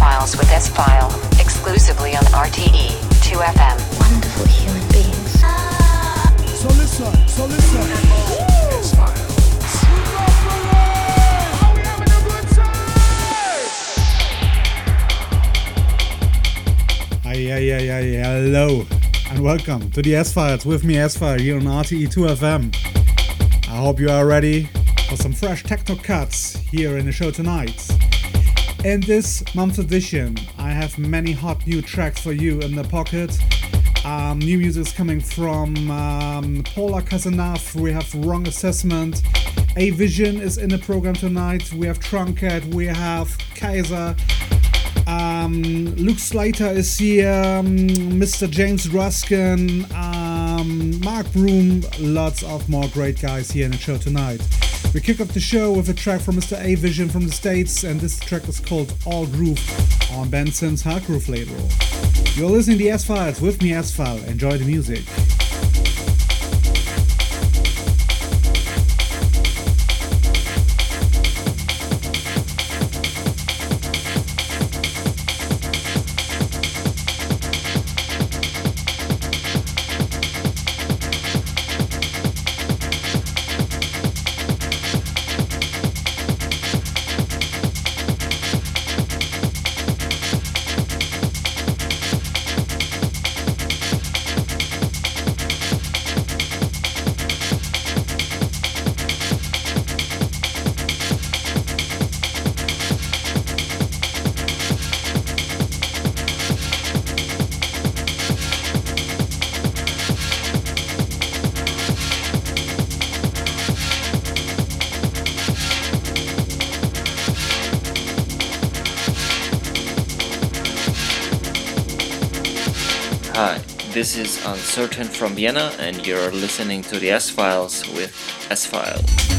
S-Files with S-File, exclusively on RTE 2FM. Wonderful human beings. So listen, so listen. Hey, hey, hey, hey, hello, and welcome to the S Files with me, S File, here on RTE 2FM. I hope you are ready for some fresh techno cuts here in the show tonight. In this month's edition, I have many hot new tracks for you in the pocket. Um, new music is coming from um, Paula Cazenave. We have Wrong Assessment. Avision is in the program tonight. We have Truncate. We have Kaiser. Um, Luke Slater is here. Um, Mr. James Ruskin. Um, Mark Broom. Lots of more great guys here in the show tonight. We kick off the show with a track from Mr. Avision from the States, and this track is called All Groove on Ben Sims' Hard Groove label. You're listening to S Files with me, S File. Enjoy the music. Is Uncertain from Vienna, and you're listening to the S Files with S File.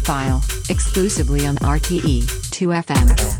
File, exclusively on RTE 2FM.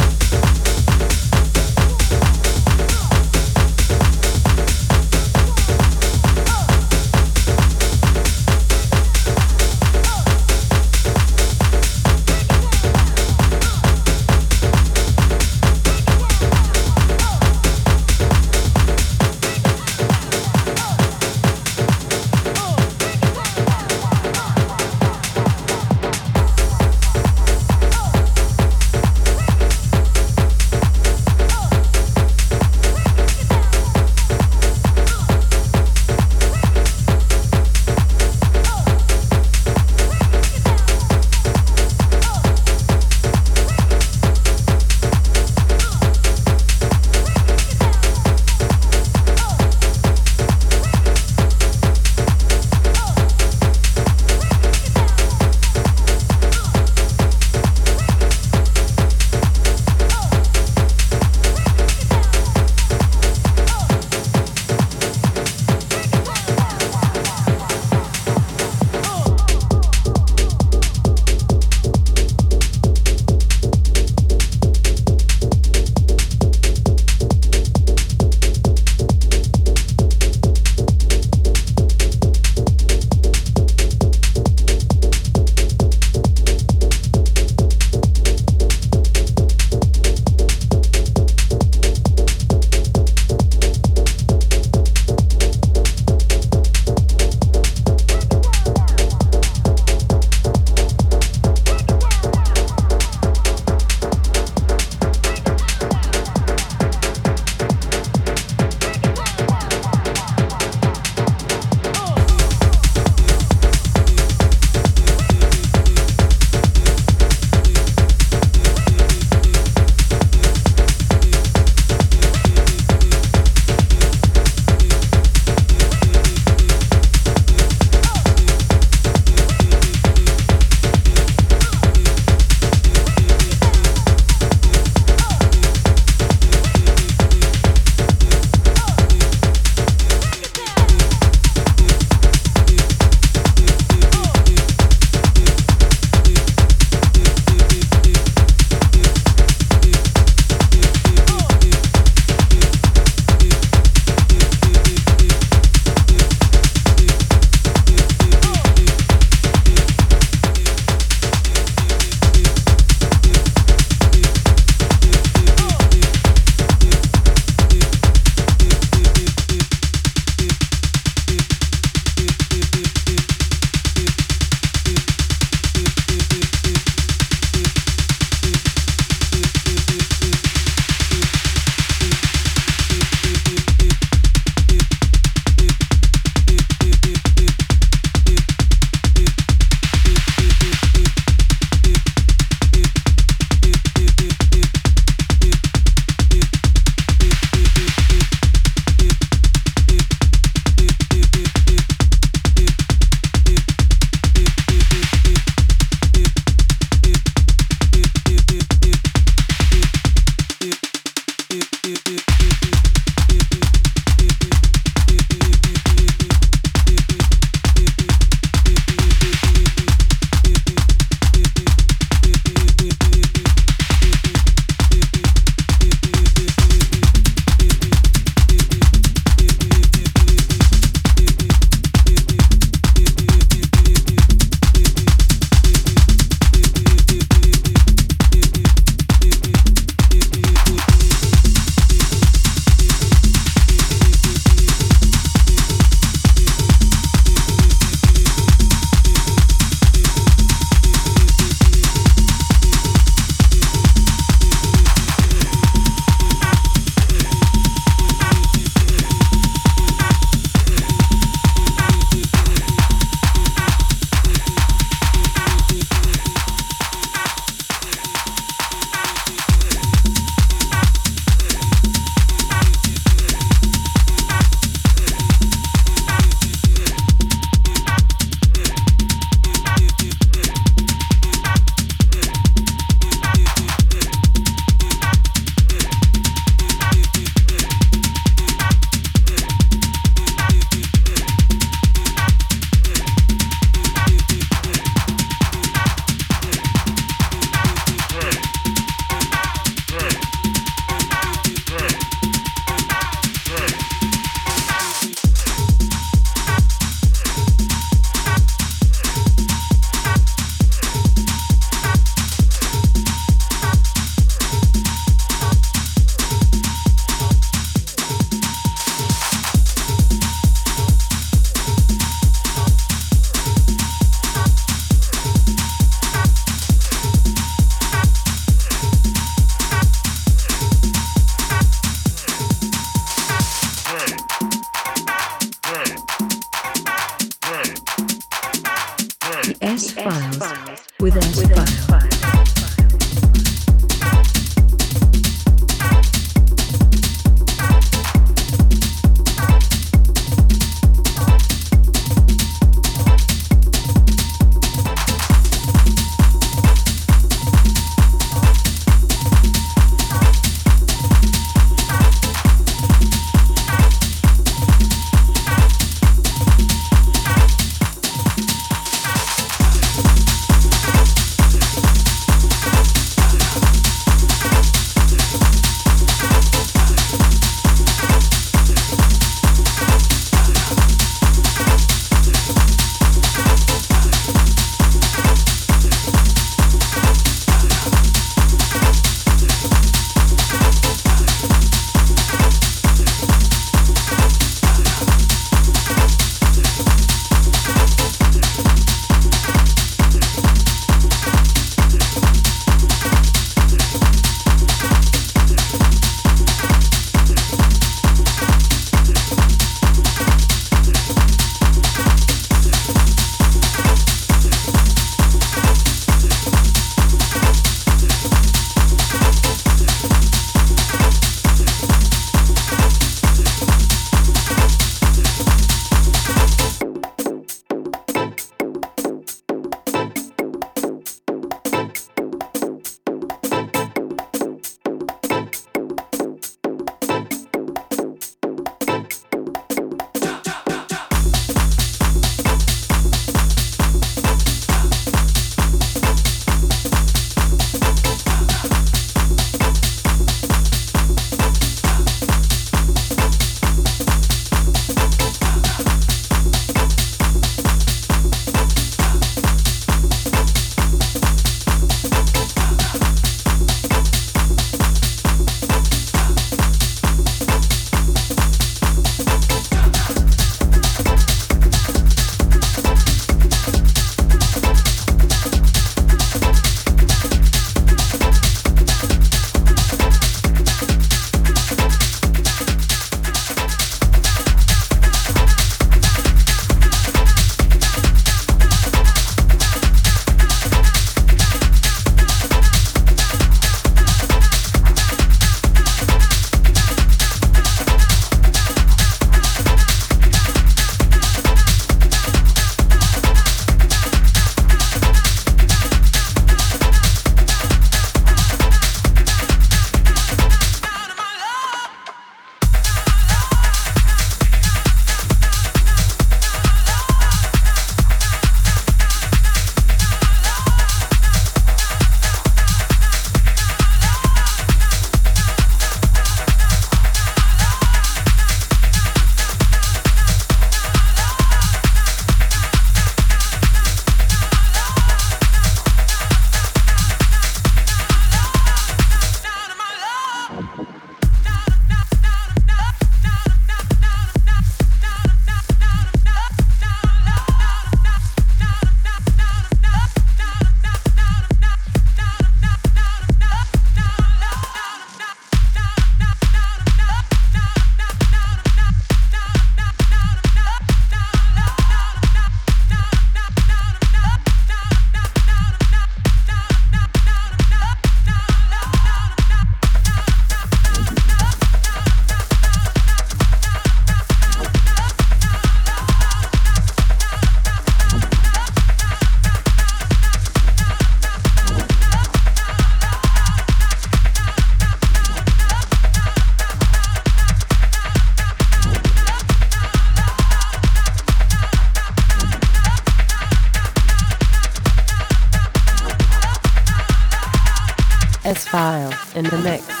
S-File in the mix.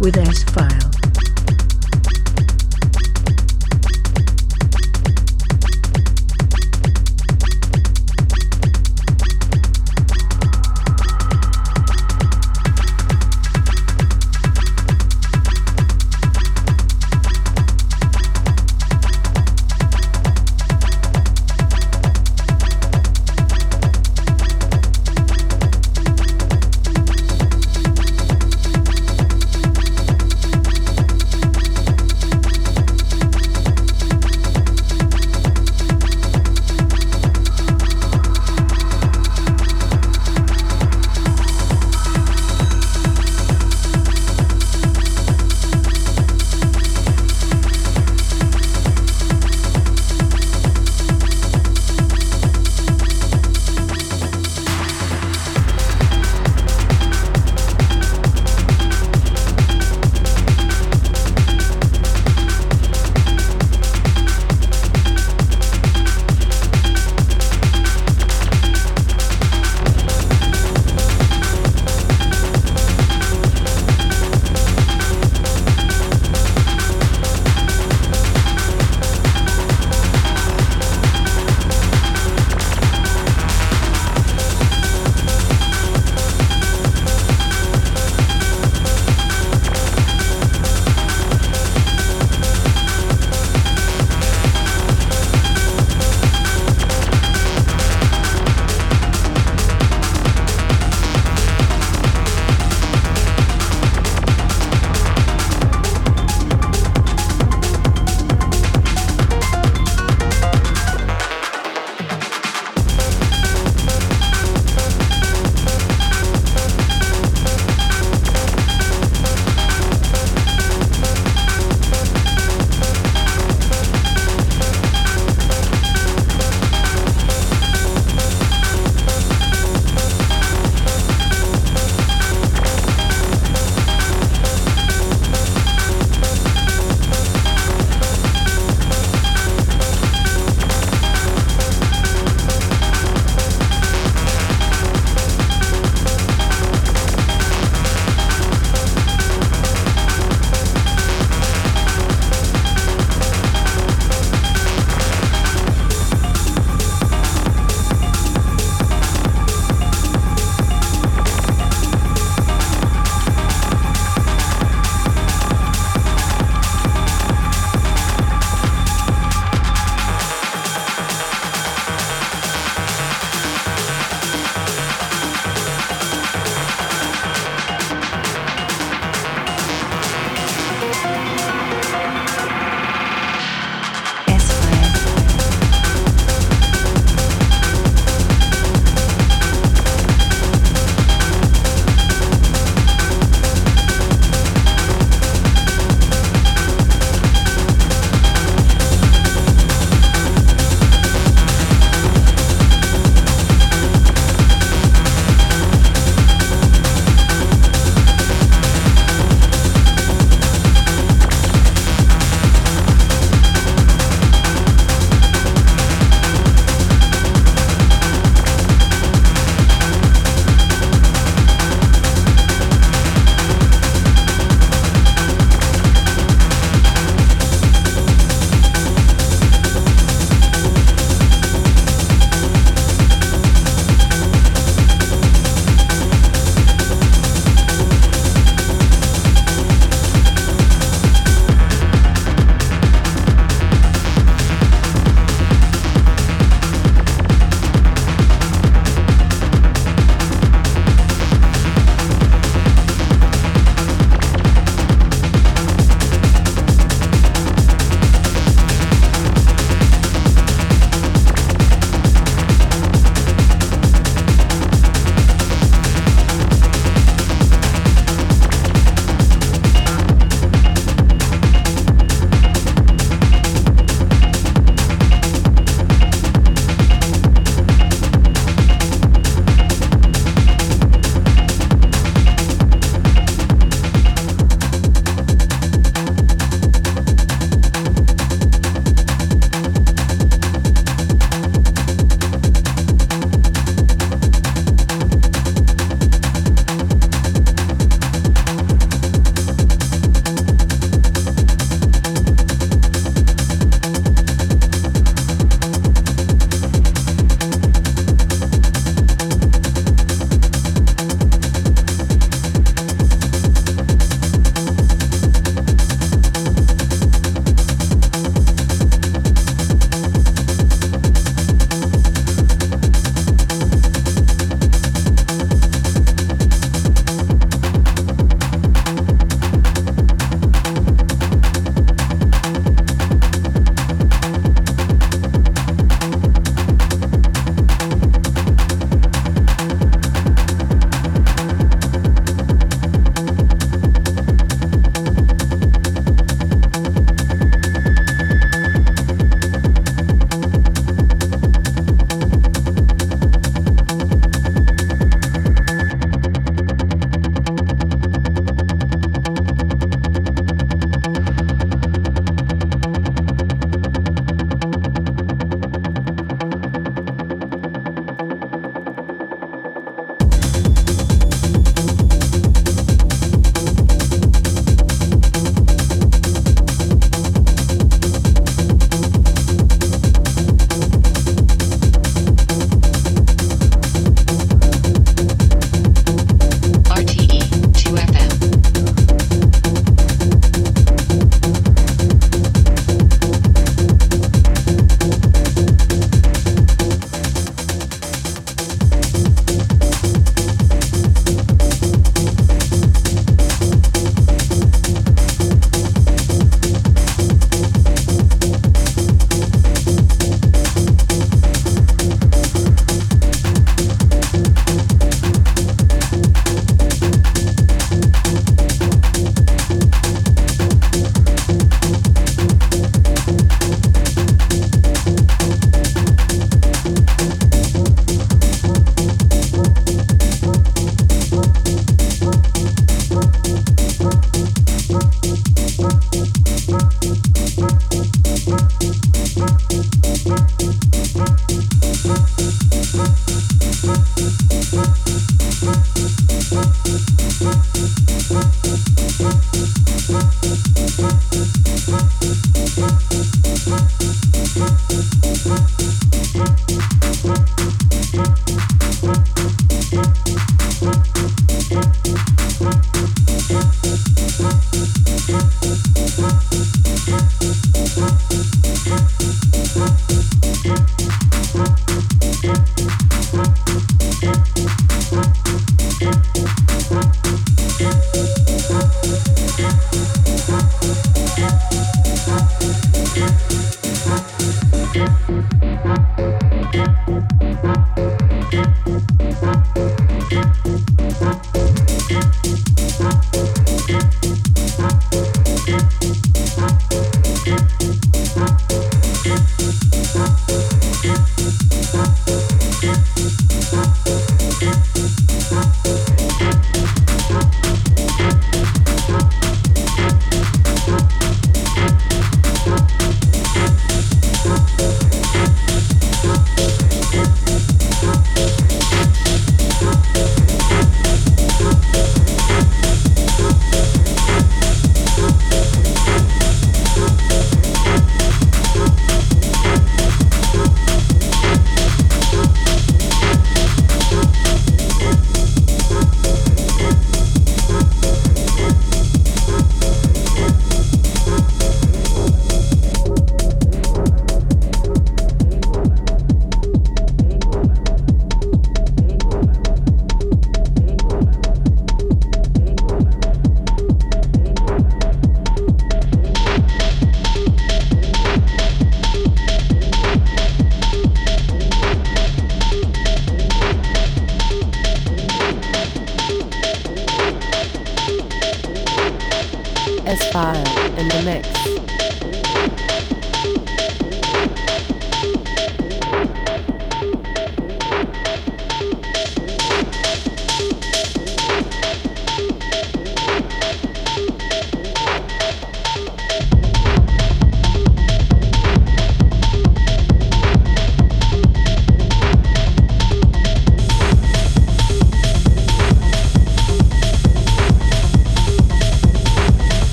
With S-File.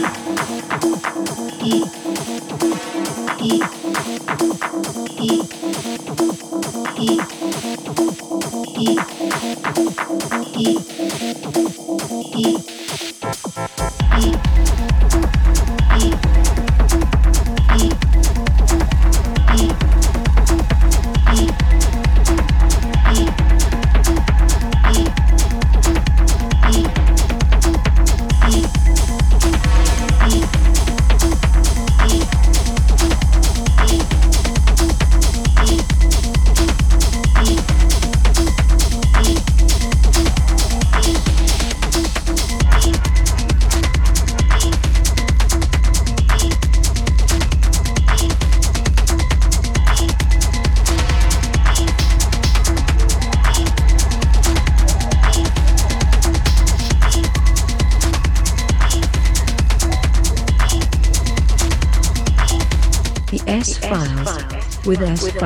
Bye. Files with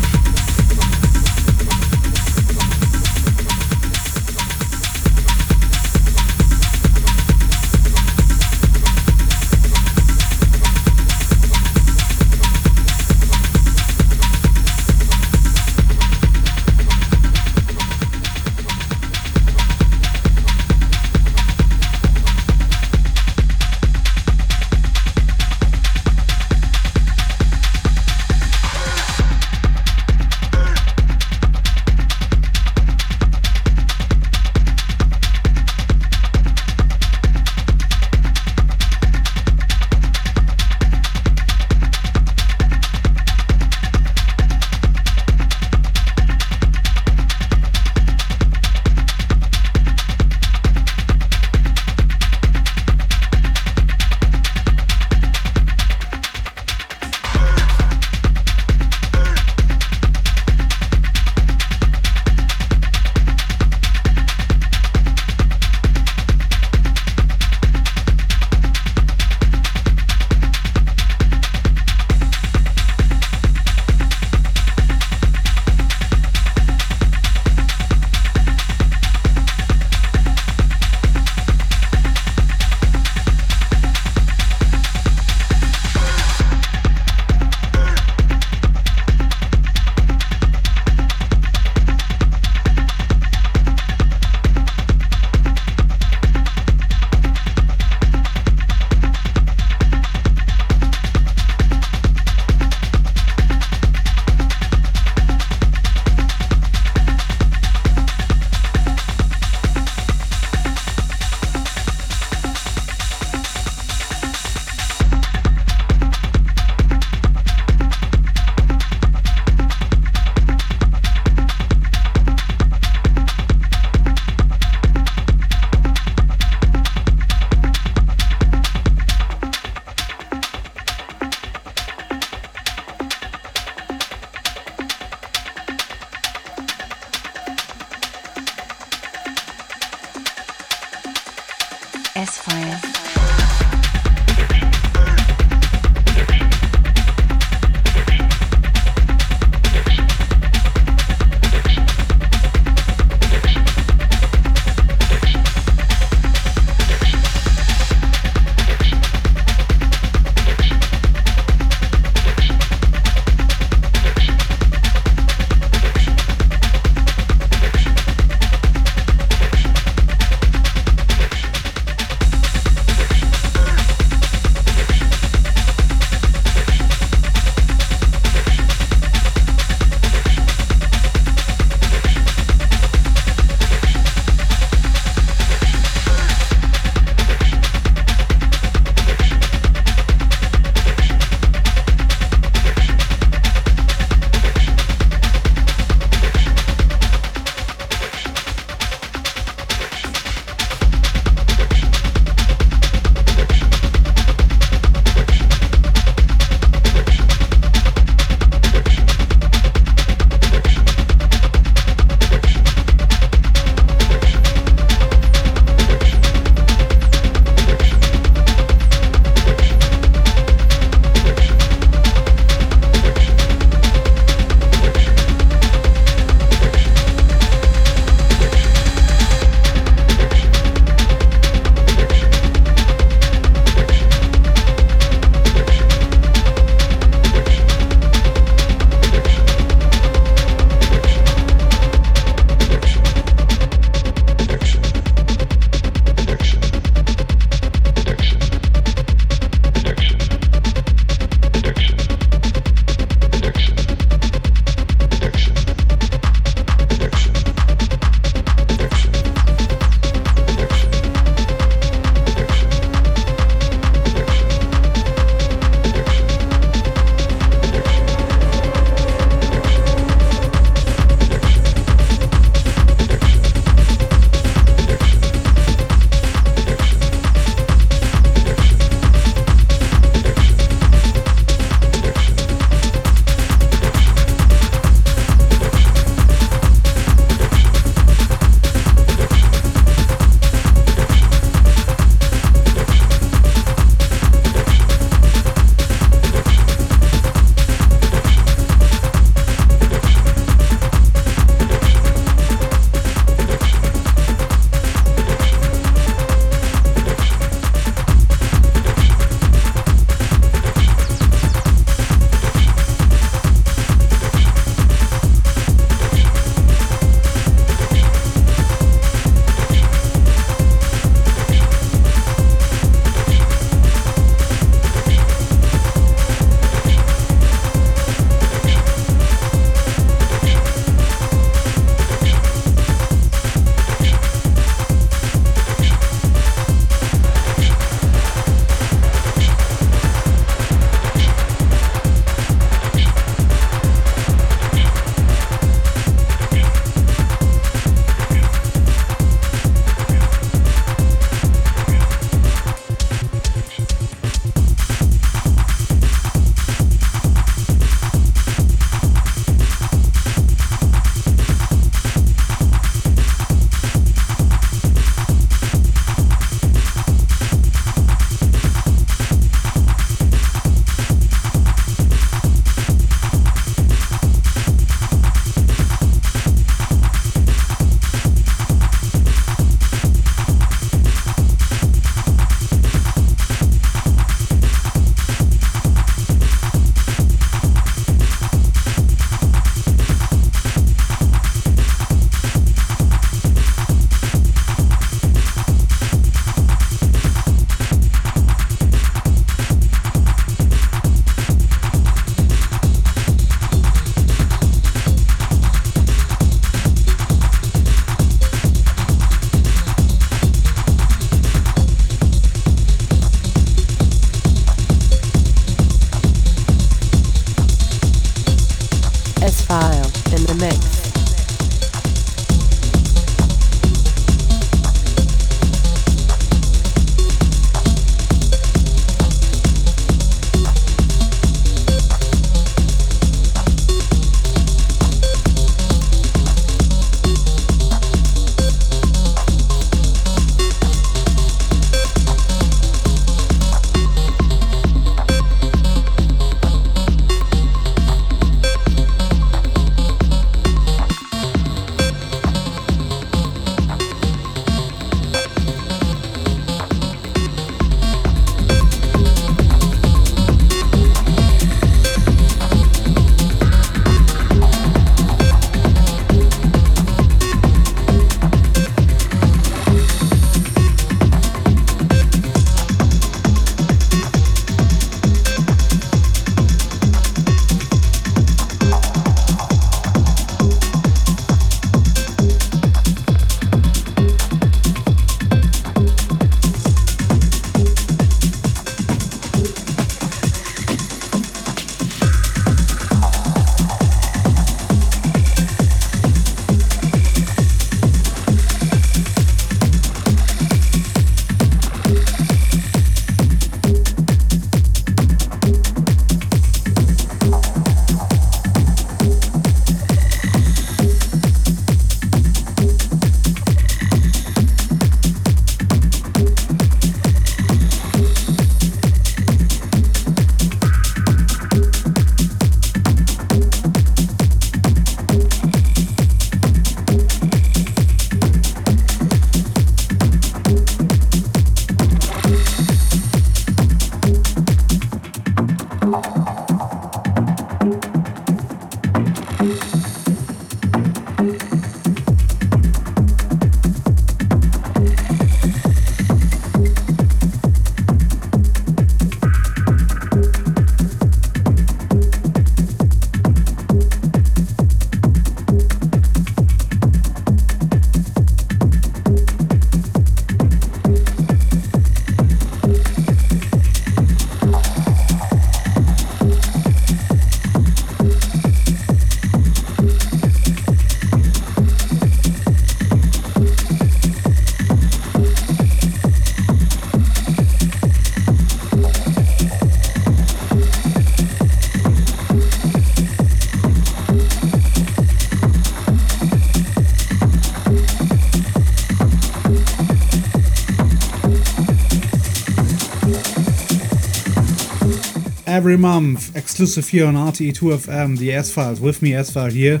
every month, exclusive here on RTE2FM, the S Files, with me, S File here.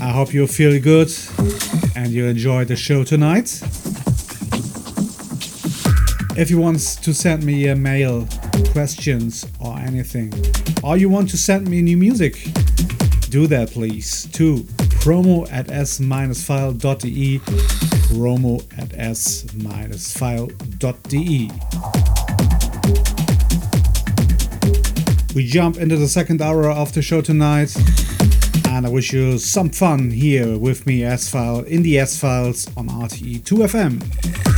I hope you feel good and you enjoy the show tonight. If you want to send me a mail, questions, or anything, or you want to send me new music, do that please to promo at s-file.de promo at s-file.de We jump into the second hour of the show tonight, and I wish you some fun here with me, S File, in the S Files on RTE 2FM.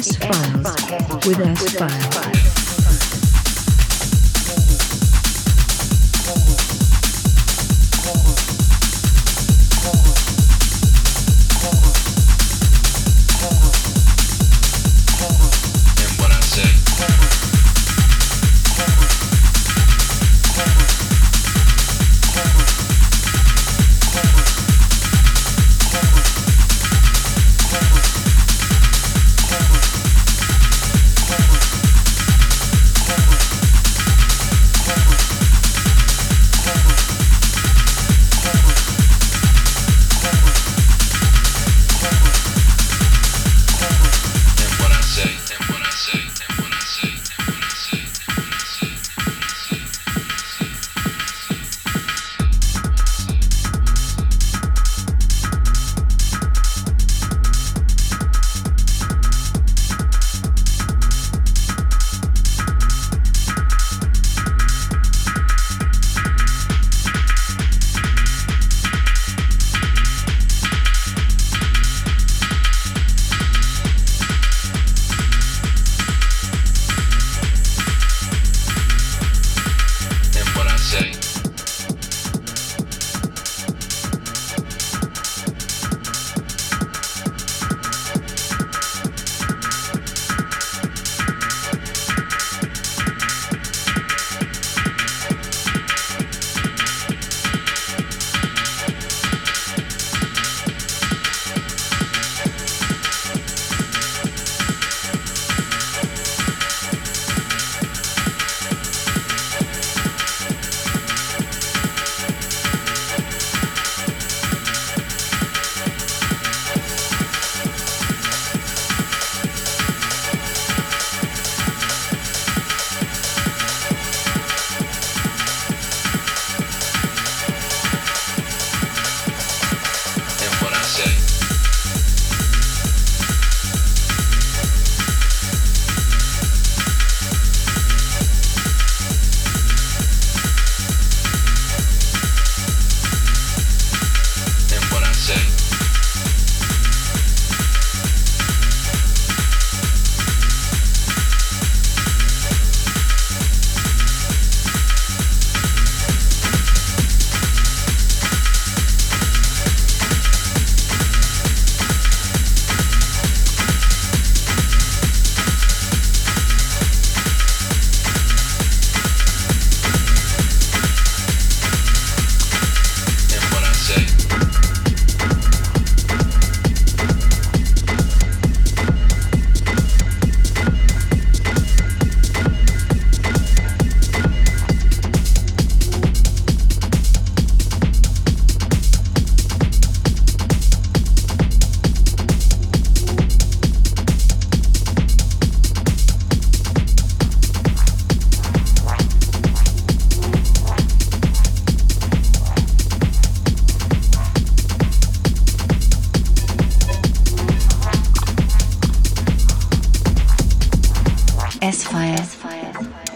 S Files with S Files. S File. S-Files.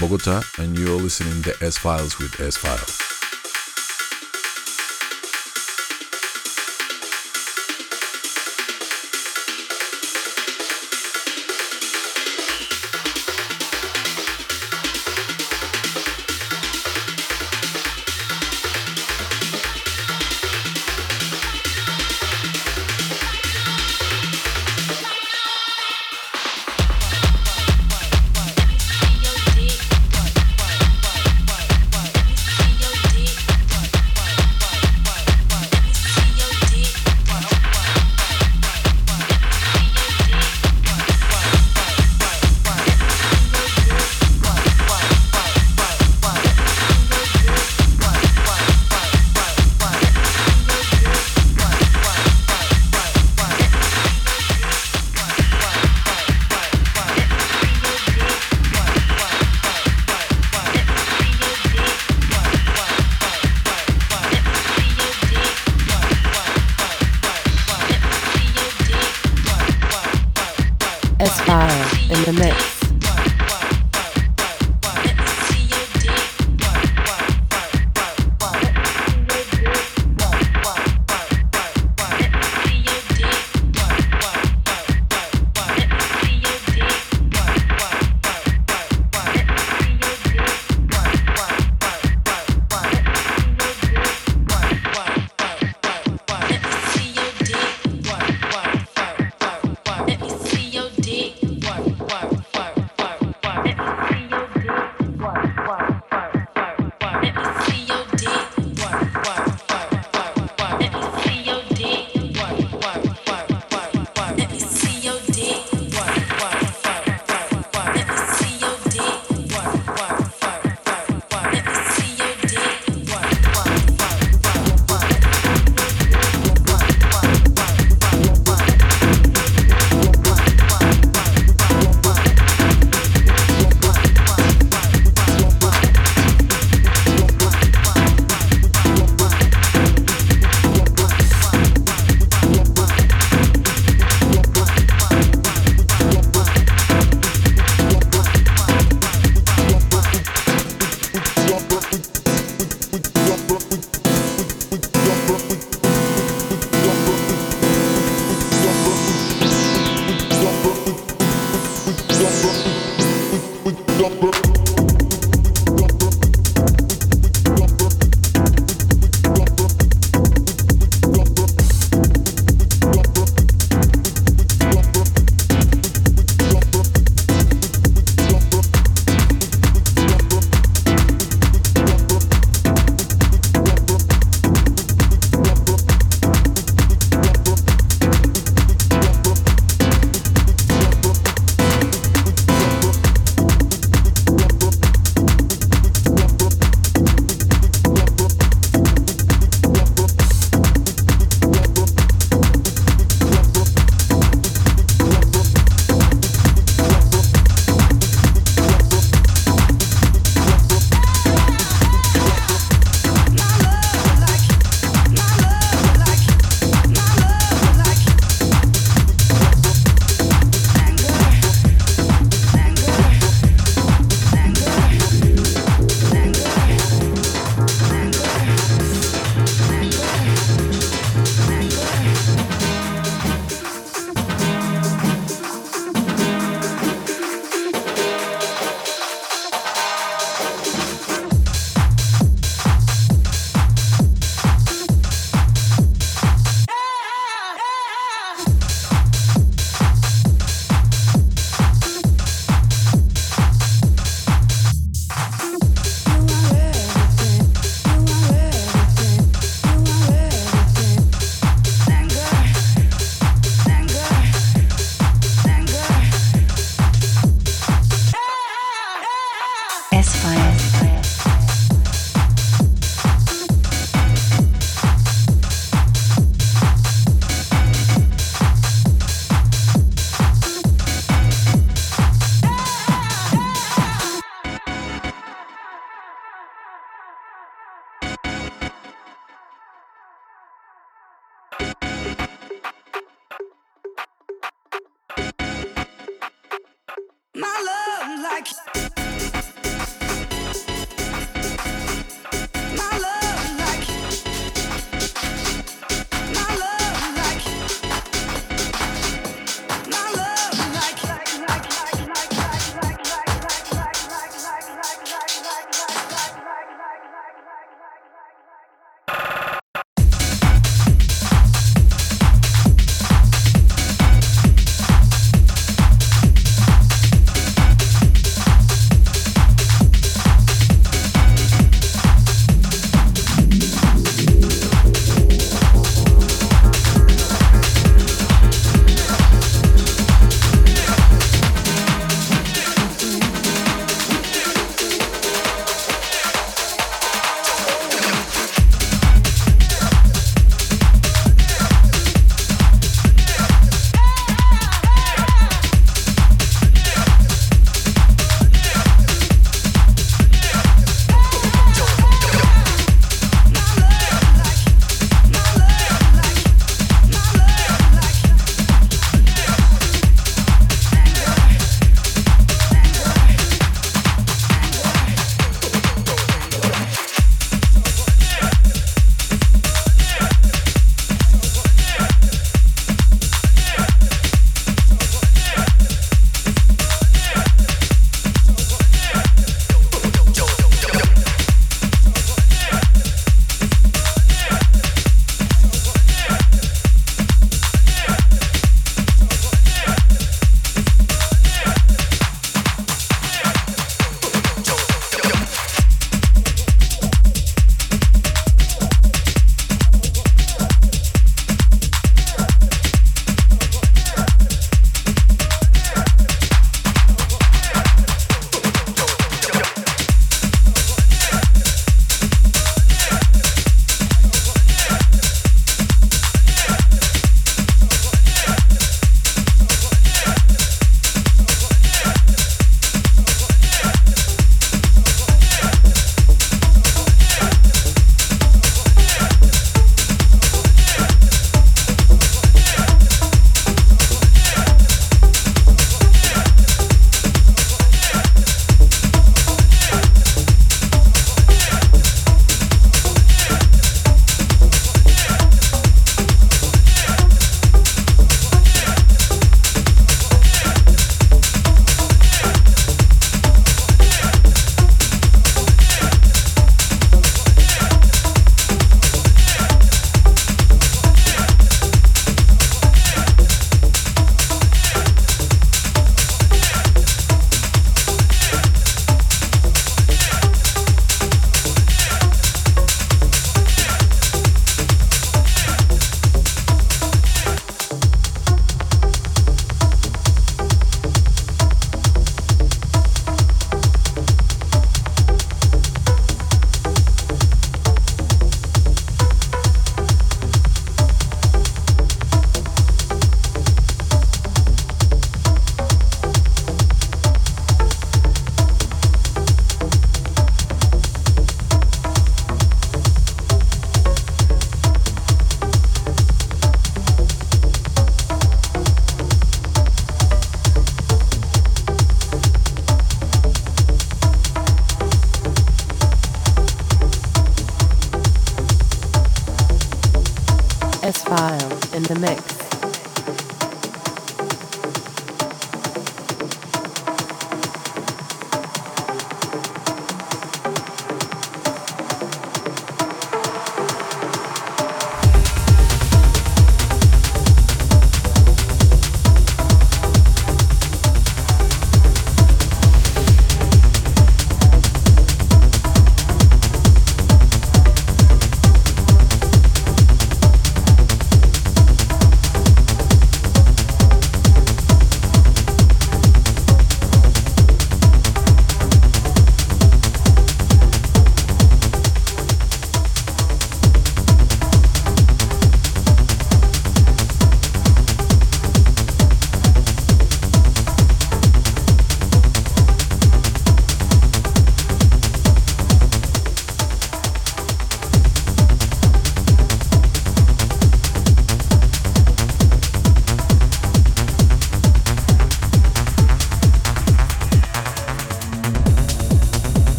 Bogota, and you're listening to S Files with S Files.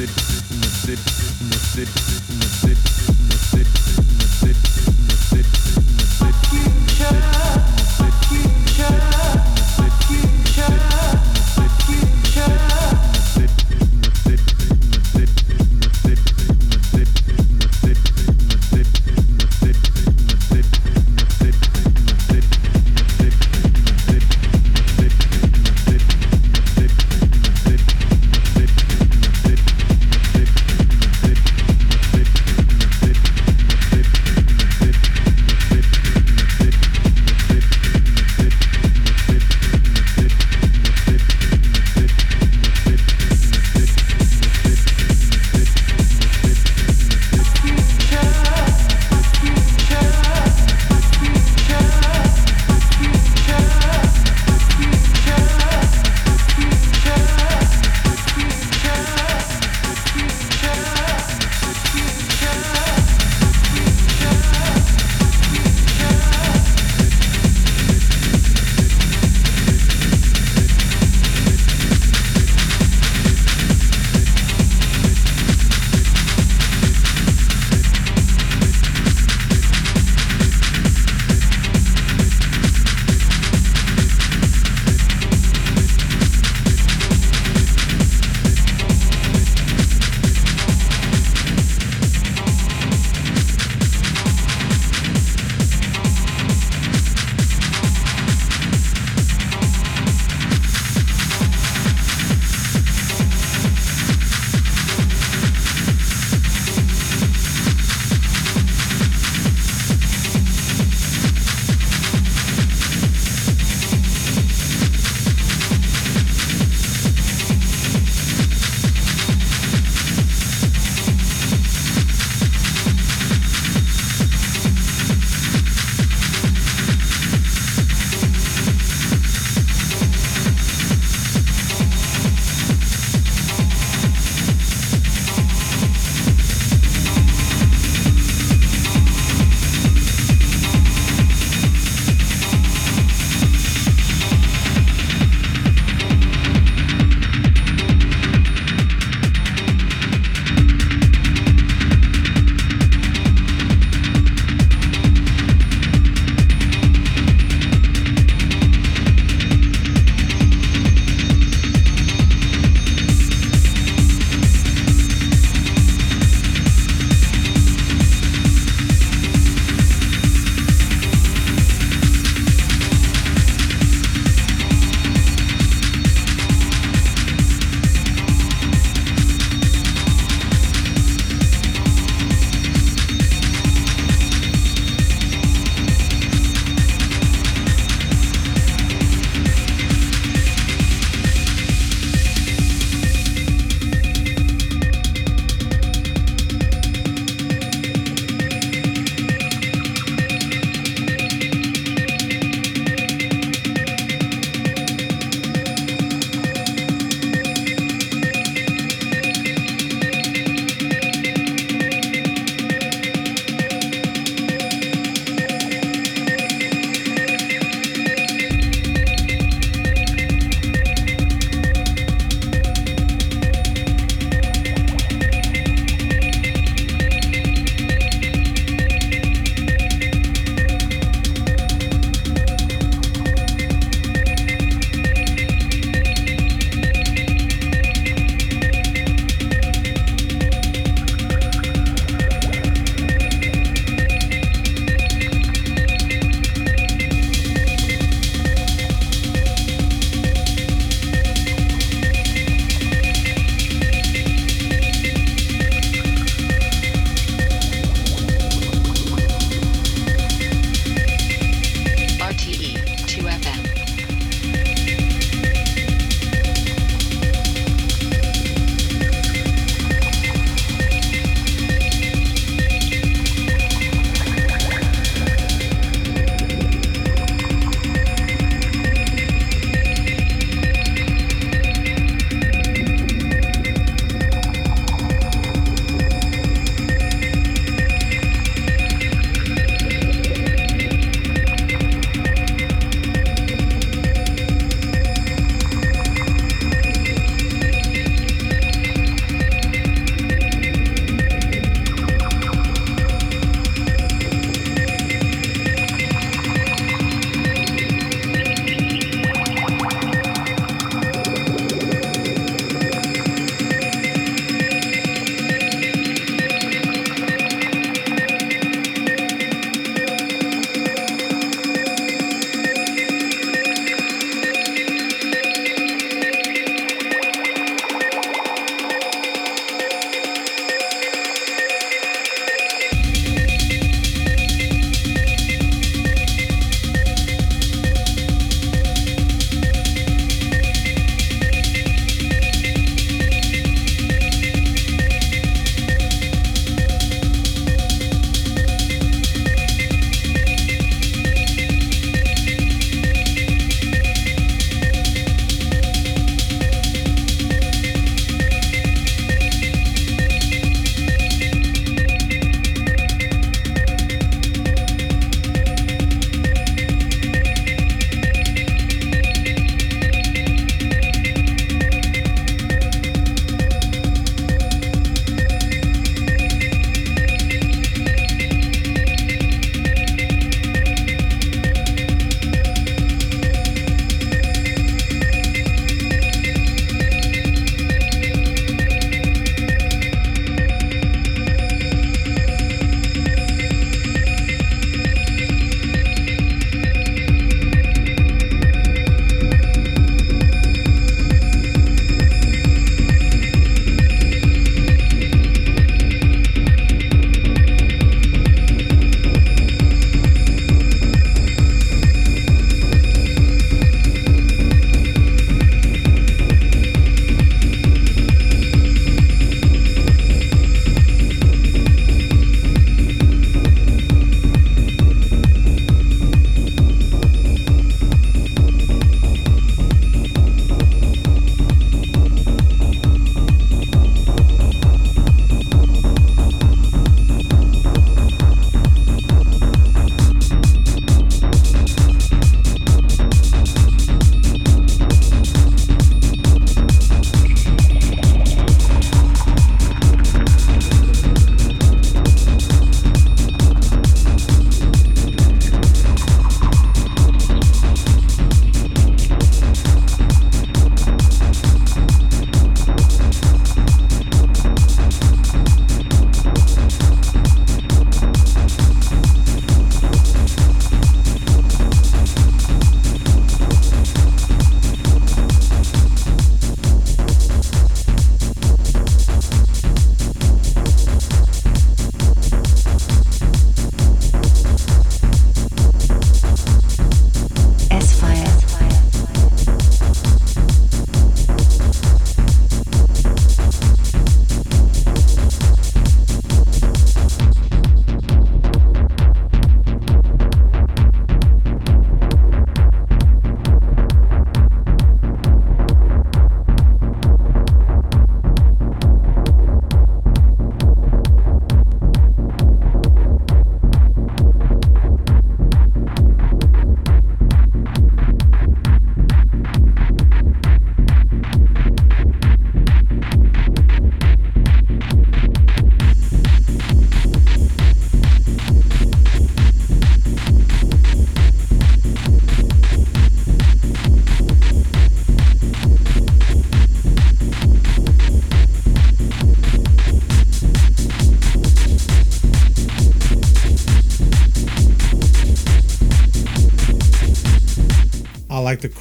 Música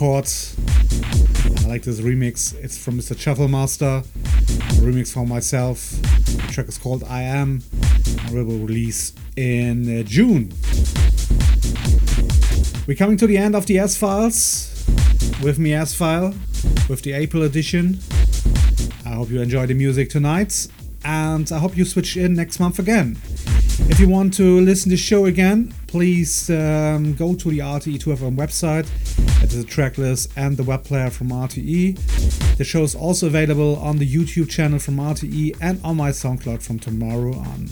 chords. I like this remix. It's from Mr. Shufflemaster. A remix for myself. The track is called I Am and we will release in uh, June. We're coming to the end of the S Files with me S File with the April edition. I hope you enjoy the music tonight and I hope you switch in next month again. If you want to listen to the show again, please um, go to the RTE2FM website at the tracklist and the web player from RTE. The show is also available on the YouTube channel from RTE and on my SoundCloud from tomorrow on.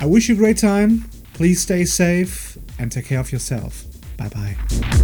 I wish you a great time. Please stay safe and take care of yourself. Bye bye.